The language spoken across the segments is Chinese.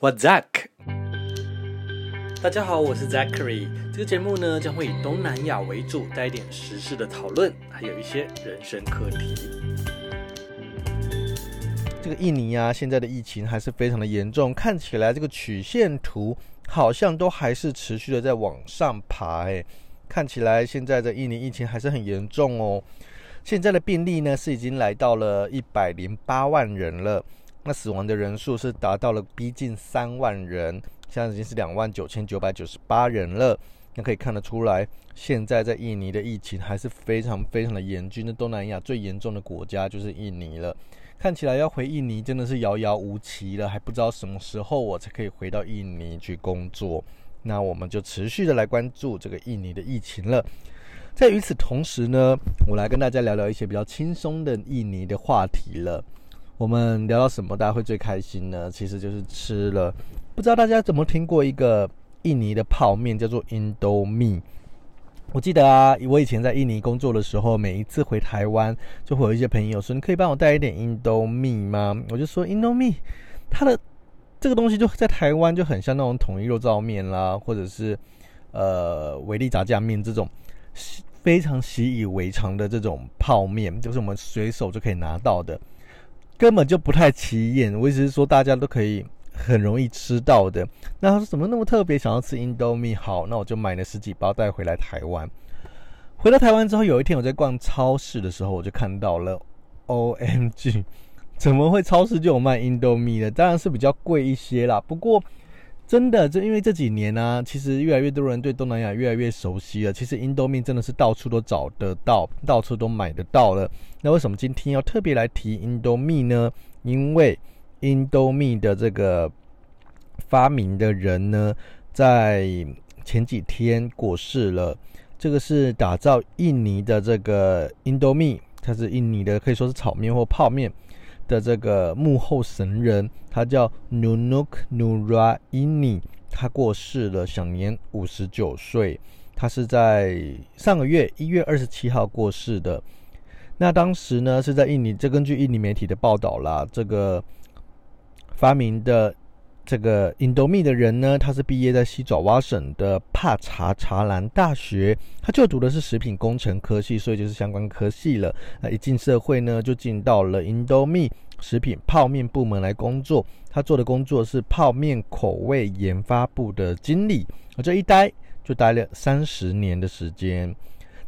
What's Zack？大家好，我是 Zachary。这个节目呢，将会以东南亚为主，带一点时事的讨论，还有一些人生课题。这个印尼啊，现在的疫情还是非常的严重，看起来这个曲线图好像都还是持续的在往上爬。哎，看起来现在的印尼疫情还是很严重哦。现在的病例呢，是已经来到了一百零八万人了。那死亡的人数是达到了逼近三万人，现在已经是两万九千九百九十八人了。那可以看得出来，现在在印尼的疫情还是非常非常的严峻。那东南亚最严重的国家就是印尼了。看起来要回印尼真的是遥遥无期了，还不知道什么时候我才可以回到印尼去工作。那我们就持续的来关注这个印尼的疫情了。在与此同时呢，我来跟大家聊聊一些比较轻松的印尼的话题了。我们聊到什么，大家会最开心呢？其实就是吃了。不知道大家怎么听过一个印尼的泡面，叫做 Indomie。我记得啊，我以前在印尼工作的时候，每一次回台湾，就会有一些朋友说：“你可以帮我带一点 Indomie 吗？”我就说：“Indomie，它的这个东西就在台湾就很像那种统一肉燥面啦，或者是呃维力炸酱面这种非常习以为常的这种泡面，就是我们随手就可以拿到的。”根本就不太起眼，我意思是说大家都可以很容易吃到的。那他说怎么那么特别，想要吃 Indomie？好，那我就买了十几包带回来台湾。回到台湾之后，有一天我在逛超市的时候，我就看到了，OMG，怎么会超市就有卖 Indomie 的？当然是比较贵一些啦，不过。真的，就因为这几年呢、其实越来越多人对东南亚越来越熟悉了。其实 Indomie 真的是到处都找得到，到处都买得到了。那为什么今天要特别来提 Indomie 呢？因为 Indomie 的这个发明的人呢，在前几天过世了。这个是打造印尼的这个 Indomie，它是印尼的，可以说是炒面或泡面。的这个幕后神人，他叫 Nunuk Nuraini，他过世了，享年五十九岁。他是在上个月一月二十七号过世的。那当时呢，是在印尼，这根据印尼媒体的报道啦，这个发明的。这个 indomi 的人呢，他是毕业在西爪哇省的帕查查兰大学，他就读的是食品工程科系，所以就是相关科系了。那一进社会呢，就进到了 indomi 食品泡面部门来工作。他做的工作是泡面口味研发部的经理，我这一待就待了三十年的时间。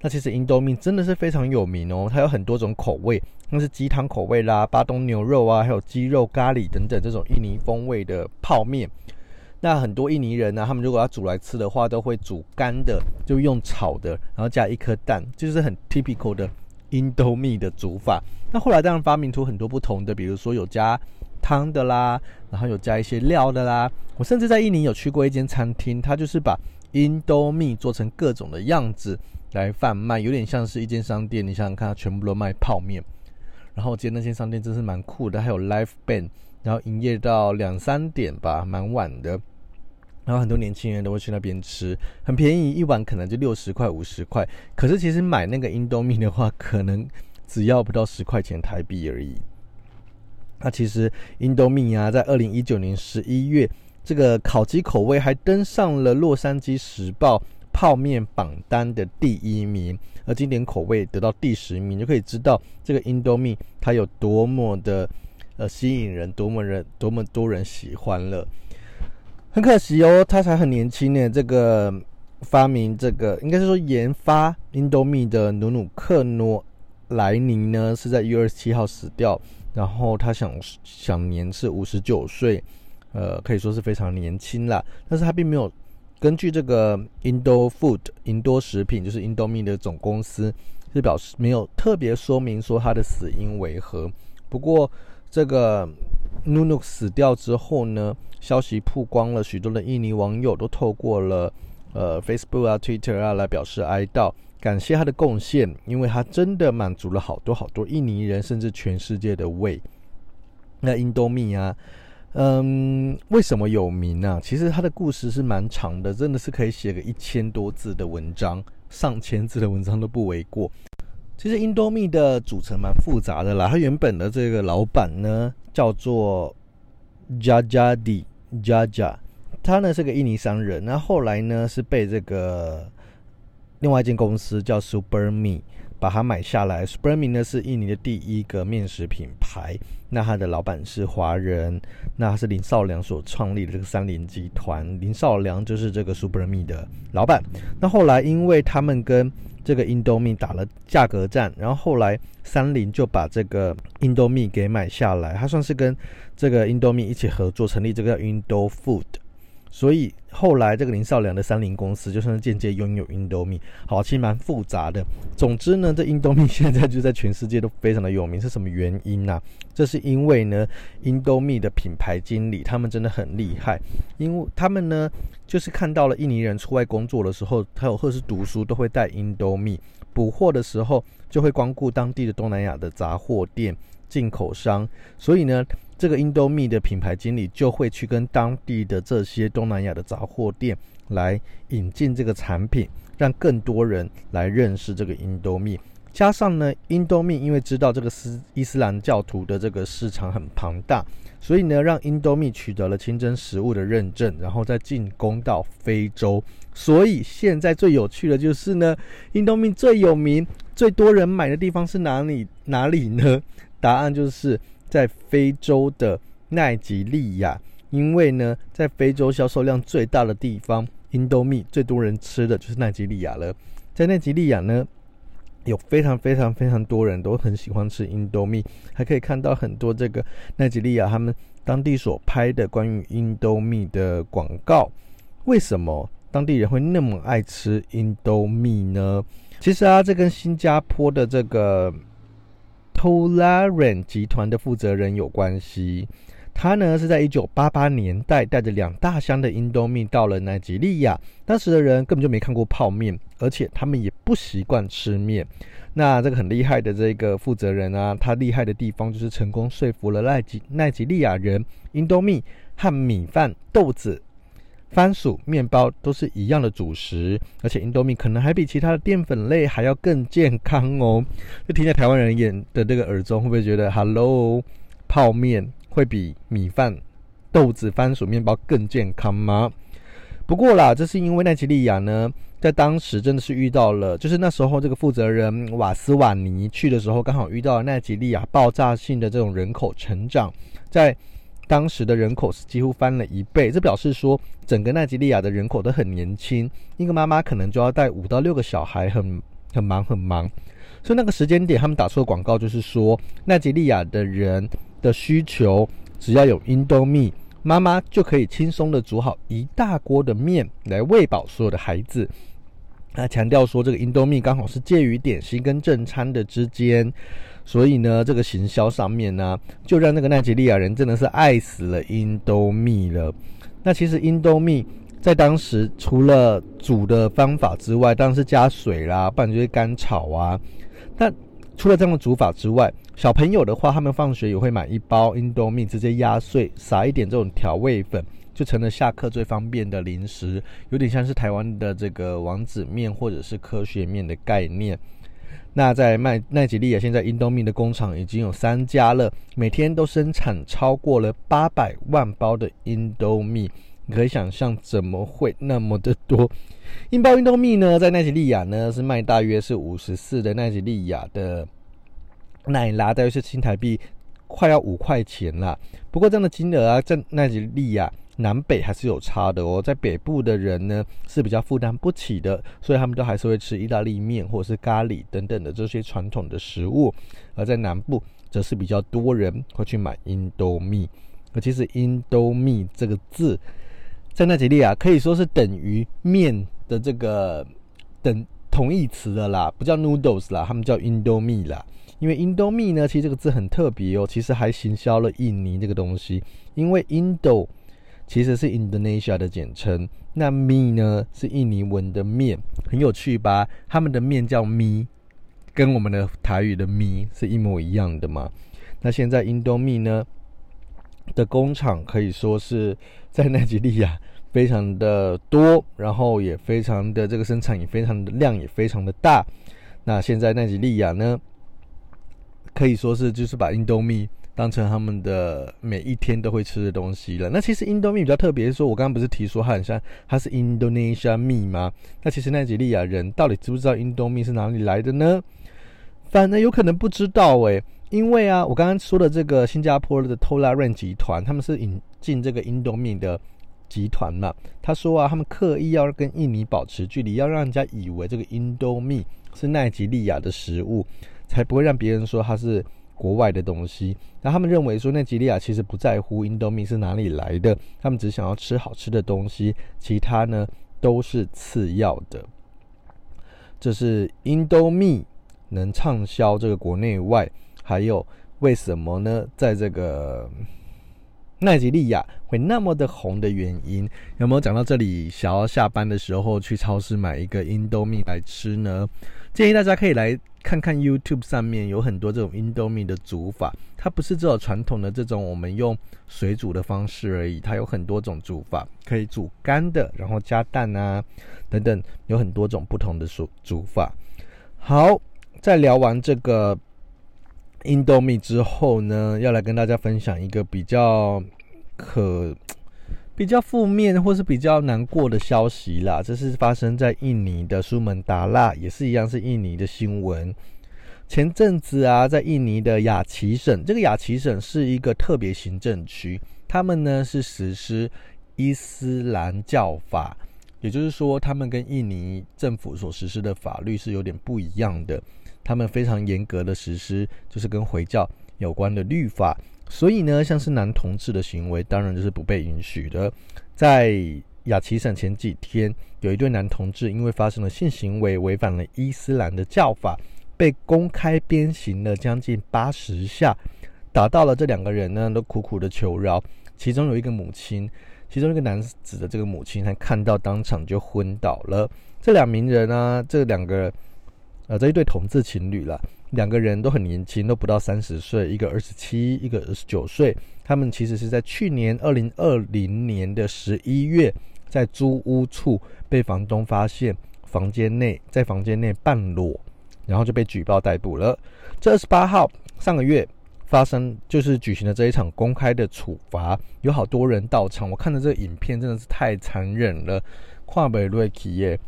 那其实 Indomie 真的是非常有名哦，它有很多种口味，那是鸡汤口味啦、巴东牛肉啊，还有鸡肉咖喱等等这种印尼风味的泡面。那很多印尼人呢、他们如果要煮来吃的话，都会煮干的，就用炒的，然后加一颗蛋，就是很 typical 的 Indomie 的煮法。那后来当然发明出很多不同的，比如说有加汤的啦，然后有加一些料的啦。我甚至在印尼有去过一间餐厅，它就是把 Indomie 做成各种的样子。来贩卖，有点像是一间商店。你想想看，全部都卖泡面。然后我记得那间商店真是蛮酷的，还有 live band，然后营业到两三点吧，蛮晚的。然后很多年轻人都会去那边吃，很便宜，一碗可能就六十块、五十块。可是其实买那个 Indomie 的话，可能只要不到十块钱台币而已。那其实 Indomie 啊，在二零一九年十一月，这个烤鸡口味还登上了洛杉矶时报。泡面榜单的第一名，而经典口味得到第十名，就可以知道这个 Indomie 它有多么的呃吸引人，多么人多么多人喜欢了。很可惜哦，他才很年轻呢。这个发明这个应该是说研发 Indomie 的努努克诺莱尼呢，是在一月二十七号死掉，然后他享享年是五十九岁，呃，可以说是非常年轻啦。但是他并没有。根据这个 Indo Food 印多食品，就是 Indo Me 的总公司，是表示没有特别说明说他的死因为何。不过，这个 Nunuk 死掉之后呢，消息曝光了，许多的印尼网友都透过了呃 Facebook 啊、Twitter 啊来表示哀悼，感谢他的贡献，因为他真的满足了好多好多印尼人，甚至全世界的胃。那 Indo Me 啊。嗯，为什么有名呢、其实它的故事是蛮长的，真的是可以写个一千多字的文章，上千字的文章都不为过。其实 Indomie 的组成蛮复杂的啦，它原本的这个老板呢叫做 Jajadi Jaja，他呢是个印尼商人，那后来呢是被这个另外一间公司叫 Superme 把它买下来。Superme 呢是印尼的第一个面食品牌，那它的老板是华人，那他是林少良所创立的这个三菱集团，林少良就是这个 Superme 的老板。那后来因为他们跟这个 Indomie 打了价格战，然后后来三菱就把这个 Indomie 给买下来，他算是跟这个 Indomie 一起合作成立这个叫 Indo Food。所以后来这个林少良的三菱公司就算是间接拥有 Indomie，好，其实蛮复杂的。总之呢，这 Indomie 现在就在全世界都非常的有名，是什么原因呢、啊？这是因为呢，Indomie 的品牌经理他们真的很厉害，因为他们呢就是看到了印尼人出外工作的时候，还有或是读书都会带 Indomie，补货的时候就会光顾当地的东南亚的杂货店、进口商，所以呢。这个 Indomie 的品牌经理就会去跟当地的这些东南亚的杂货店来引进这个产品，让更多人来认识这个 Indomie。加上呢，Indomie 因为知道这个斯伊斯兰教徒的这个市场很庞大，所以呢，让 Indomie 取得了清真食物的认证，然后再进攻到非洲。所以现在最有趣的就是呢，Indomie 最有名、最多人买的地方是哪里？哪里呢？答案就是。在非洲的奈及利亚，因为呢，在非洲销售量最大的地方 indo me 最多人吃的就是奈及利亚了。在奈及利亚呢，有非常非常非常多人都很喜欢吃 indo me 还可以看到很多这个奈及利亚他们当地所拍的关于 indo me 的广告。为什么当地人会那么爱吃 indo me 呢？其实啊，这跟新加坡的这个。Tolaran 集团的负责人有关系，他呢是在一九八八年代带着两大箱的 indo me 到了奈及利亚，当时的人根本就没看过泡面，而且他们也不习惯吃面。那这个很厉害的这个负责人啊，他厉害的地方就是成功说服了奈及奈及利亚人 indo me 和米饭、豆子。番薯、面包都是一样的主食，而且 Indomie 可能还比其他的淀粉类还要更健康哦。就听在台湾人眼的这个耳中，会不会觉得 “Hello”，泡面会比米饭、豆子、番薯、面包更健康吗？不过啦，这是因为奈及利亚呢，在当时真的是遇到了，就是那时候这个负责人瓦斯瓦尼去的时候，刚好遇到了奈及利亚爆炸性的这种人口成长，在。当时的人口是几乎翻了一倍，这表示说整个奈及利亚的人口都很年轻，一个妈妈可能就要带五到六个小孩很，很忙很忙。所以那个时间点，他们打出的广告就是说，奈及利亚的人的需求，只要有 Indomie，妈妈就可以轻松的煮好一大锅的面来喂饱所有的孩子。他强调说，这个 Indomie 刚好是介于点心跟正餐的之间，所以呢，这个行销上面呢，就让那个奈及利亚人真的是爱死了 indo me 了。那其实 indo me 在当时除了煮的方法之外，当然是加水啦，不然就是干炒啊。但除了这样的煮法之外，小朋友的话，他们放学也会买一包 indo me 直接压碎，撒一点这种调味粉。就成了下课最方便的零食，有点像是台湾的这个王子面或者是科学面的概念。那在麦奈及利亚，现在 indomi 的工厂已经有三家了，每天都生产超过了八百万包的 indomi。你可以想象怎么会那么的多？一包印度米呢，在奈及利亚呢是卖大约是五十四的奈及利亚的奈拉，大约是新台币快要五块钱啦。不过这样的金额啊，在奈及利亚。南北还是有差的哦，在北部的人呢是比较负担不起的，所以他们都还是会吃意大利面或者是咖喱等等的这些传统的食物，而在南部则是比较多人会去买 Indomie。而其实 Indomie 这个字在奈及利亚可以说是等于面的这个等同义词的啦，不叫 noodles 啦，他们叫 Indomie 啦。因为 Indo 米呢，其实这个字很特别哦，其实还行销了印尼这个东西，因为 Indo。其实是 Indonesia 的简称，那 Mi 呢是印尼文的面，很有趣吧？他们的面叫 Mi，跟我们的台语的咪是一模一样的嘛？那现在 Indomie 呢的工厂可以说是在奈及利亚非常的多，然后也非常的这个生产也非常的量也非常的大。那现在奈及利亚呢可以说是就是把 Indomie 当成他们的每一天都会吃的东西了。那其实 Indomie 比较特别，是说我刚刚不是提说它很像，它是 Indonesia 米吗？那其实奈及利亚人到底知不知道 Indomie 是哪里来的呢？反正有可能不知道诶、因为啊，我刚刚说的这个新加坡的 Tolaram 集团，他们是引进这个 Indomie 的集团嘛。他说啊，他们刻意要跟印尼保持距离，要让人家以为这个 Indomie 是奈及利亚的食物，才不会让别人说它是。国外的东西，那他们认为说，奈吉利亚其实不在乎 Indomie 是哪里来的，他们只想要吃好吃的东西，其他呢都是次要的。这是 Indomie 能畅销这个国内外，还有为什么呢？在这个奈吉利亚会那么的红的原因，有没有讲到这里？想要下班的时候去超市买一个 Indomie 来吃呢？建议大家可以来。看看 YouTube 上面有很多这种 Indomie 的煮法，它不是只有传统的这种我们用水煮的方式而已，它有很多种煮法，可以煮干的，然后加蛋啊等等，有很多种不同的煮煮法。好，在聊完这个 Indomie 之后呢，要来跟大家分享一个比较可。比较负面或是比较难过的消息啦，这是发生在印尼的苏门答腊，也是一样是印尼的新闻。前阵子啊，在印尼的雅琪省，这个雅琪省是一个特别行政区，他们呢是实施伊斯兰教法，也就是说，他们跟印尼政府所实施的法律是有点不一样的，他们非常严格的实施，就是跟回教有关的律法。所以呢，像是男同志的行为，当然就是不被允许的。在雅琪省前几天，有一对男同志因为发生了性行为，违反了伊斯兰的教法，被公开鞭刑了将近八十下，打到了这两个人呢，都苦苦的求饶。其中有一个母亲，其中一个男子的这个母亲，还看到当场就昏倒了。这两名人呢、啊，这两个。呃，这一对同志情侣了，两个人都很年轻，都不到三十岁，一个二十七，一个二十九岁。他们其实是在去年二零二零年的十一月，在租屋处被房东发现房间内在房间内半裸，然后就被举报逮捕了。这二十八号上个月发生，就是举行了这一场公开的处罚，有好多人到场。我看的这个影片真的是太残忍了，跨北瑞企业。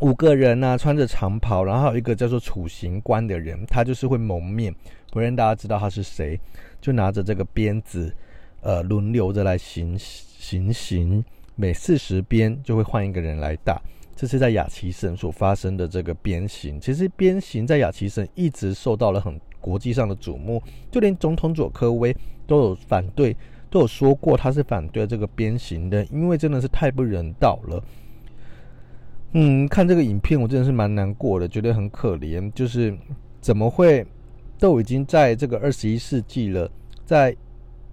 五个人呢、穿着长袍，然后还有一个叫做处刑官的人，他就是会蒙面，不让大家知道他是谁，就拿着这个鞭子，呃，轮流着来行行刑，每四十鞭就会换一个人来打。这是在雅琪省所发生的这个鞭刑。其实鞭刑在雅琪省一直受到了很国际上的瞩目，就连总统佐科威都有反对，都有说过他是反对这个鞭刑的，因为真的是太不人道了。嗯，看这个影片，我真的是蛮难过的，觉得很可怜。就是怎么会都已经在这个二十一世纪了，在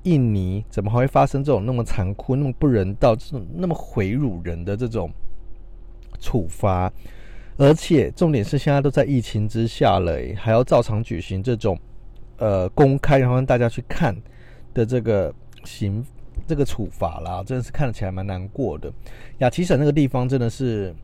印尼怎么还会发生这种那么残酷、那么不人道、这种那么毁辱人的这种处罚？而且重点是现在都在疫情之下了，还要照常举行这种呃公开，然后让大家去看的这个刑这个处罚啦，真的是看起来蛮难过的。雅琪省那个地方真的是。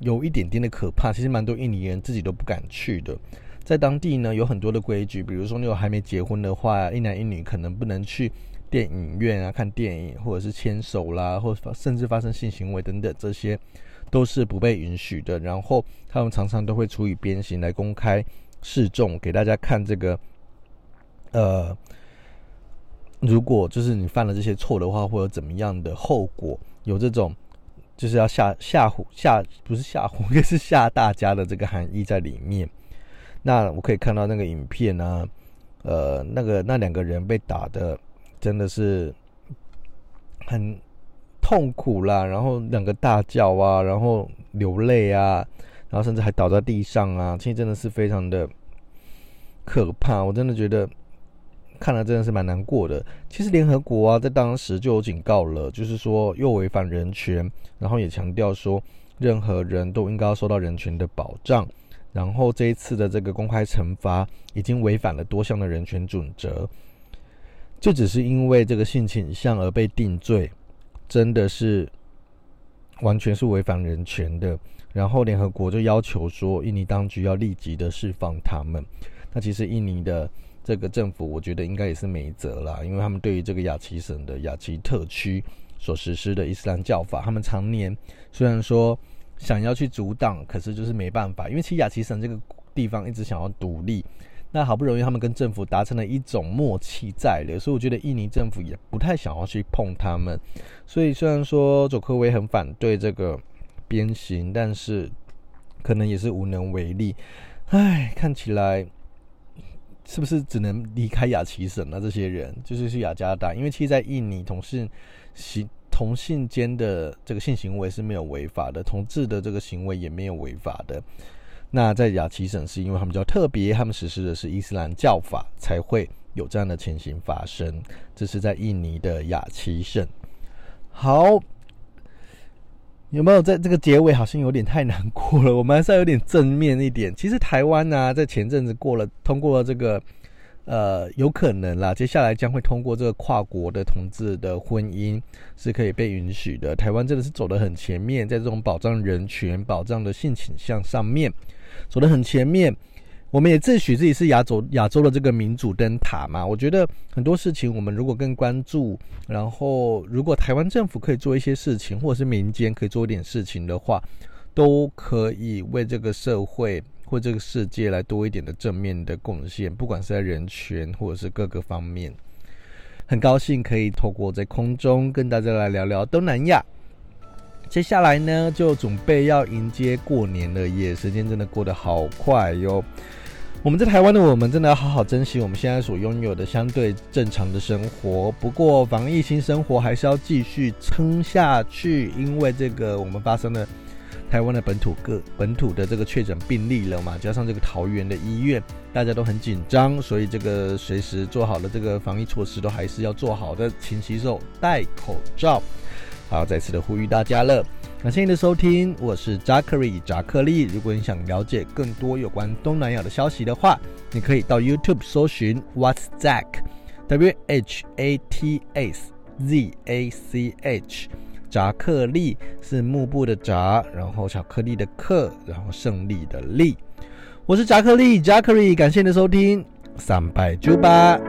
有一点点的可怕，其实蛮多印尼人自己都不敢去的。在当地呢，有很多的规矩，比如说你有还没结婚的话，一男一女可能不能去电影院啊看电影，或者是牵手啦，或甚至发生性行为等等，这些都是不被允许的。然后他们常常都会处以鞭刑来公开示众，给大家看这个。呃，如果就是你犯了这些错的话，会有怎么样的后果？有这种。就是要吓吓唬吓，不是吓唬，也是吓大家的这个含义在里面。那我可以看到那个影片呢、啊，呃，那个那两个人被打的真的是很痛苦啦，然后两个大叫啊，然后流泪啊，然后甚至还倒在地上啊，其实真的是非常的可怕。我真的觉得。看了真的是蛮难过的。其实联合国啊，在当时就有警告了，就是说又违反人权，然后也强调说，任何人都应该要受到人权的保障。然后这一次的这个公开惩罚，已经违反了多项的人权准则，就只是因为这个性倾向而被定罪，真的是完全是违反人权的。然后联合国就要求说，印尼当局要立即的释放他们。那其实印尼的。这个政府，我觉得应该也是没辙啦，因为他们对于这个雅琪省的雅琪特区所实施的伊斯兰教法，他们常年虽然说想要去阻挡，可是就是没办法，因为其实雅琪省这个地方一直想要独立，那好不容易他们跟政府达成了一种默契在了，所以我觉得印尼政府也不太想要去碰他们，所以虽然说佐科威很反对这个鞭刑，但是可能也是无能为力。唉，看起来是不是只能离开雅齐省呢？这些人就是去雅加达，因为其实，在印尼同性行同性间的这个性行为是没有违法的，同志的这个行为也没有违法的。那在雅齐省，是因为他们比较特别，他们实施的是伊斯兰教法，才会有这样的情形发生。这是在印尼的雅齐省。好。有没有在这个结尾好像有点太难过了？我们还是要有点正面一点。其实台湾呢、在前阵子过了通过这个，呃，有可能啦，接下来将会通过这个跨国的同志的婚姻是可以被允许的。台湾真的是走得很前面，在这种保障人权、保障的性倾向上面走得很前面。我们也自诩自己是亚洲亚洲的这个民主灯塔嘛，我觉得很多事情我们如果更关注，然后如果台湾政府可以做一些事情，或者是民间可以做一点事情的话，都可以为这个社会或这个世界来多一点的正面的贡献，不管是在人权或者是各个方面。很高兴可以透过在空中跟大家来聊聊东南亚。接下来呢，就准备要迎接过年了耶，时间真的过得好快哟。我们在台湾的我们真的要好好珍惜我们现在所拥有的相对正常的生活。不过防疫新生活还是要继续撑下去，因为这个我们发生了台湾的本土个本土的这个确诊病例了嘛，加上这个桃园的医院，大家都很紧张，所以这个随时做好的这个防疫措施都还是要做好的，勤洗手、戴口罩。好，再次的呼吁大家了。感谢您的收听，我是扎克里扎克利。如果你想了解更多有关东南亚的消息的话，你可以到 YouTube 搜寻 What's Zach，W H A T S Z A C H。扎克利是幕布的扎，然后巧克力的克，然后胜利的利。我是扎克利扎克利，感谢你的收听，三拜九拜。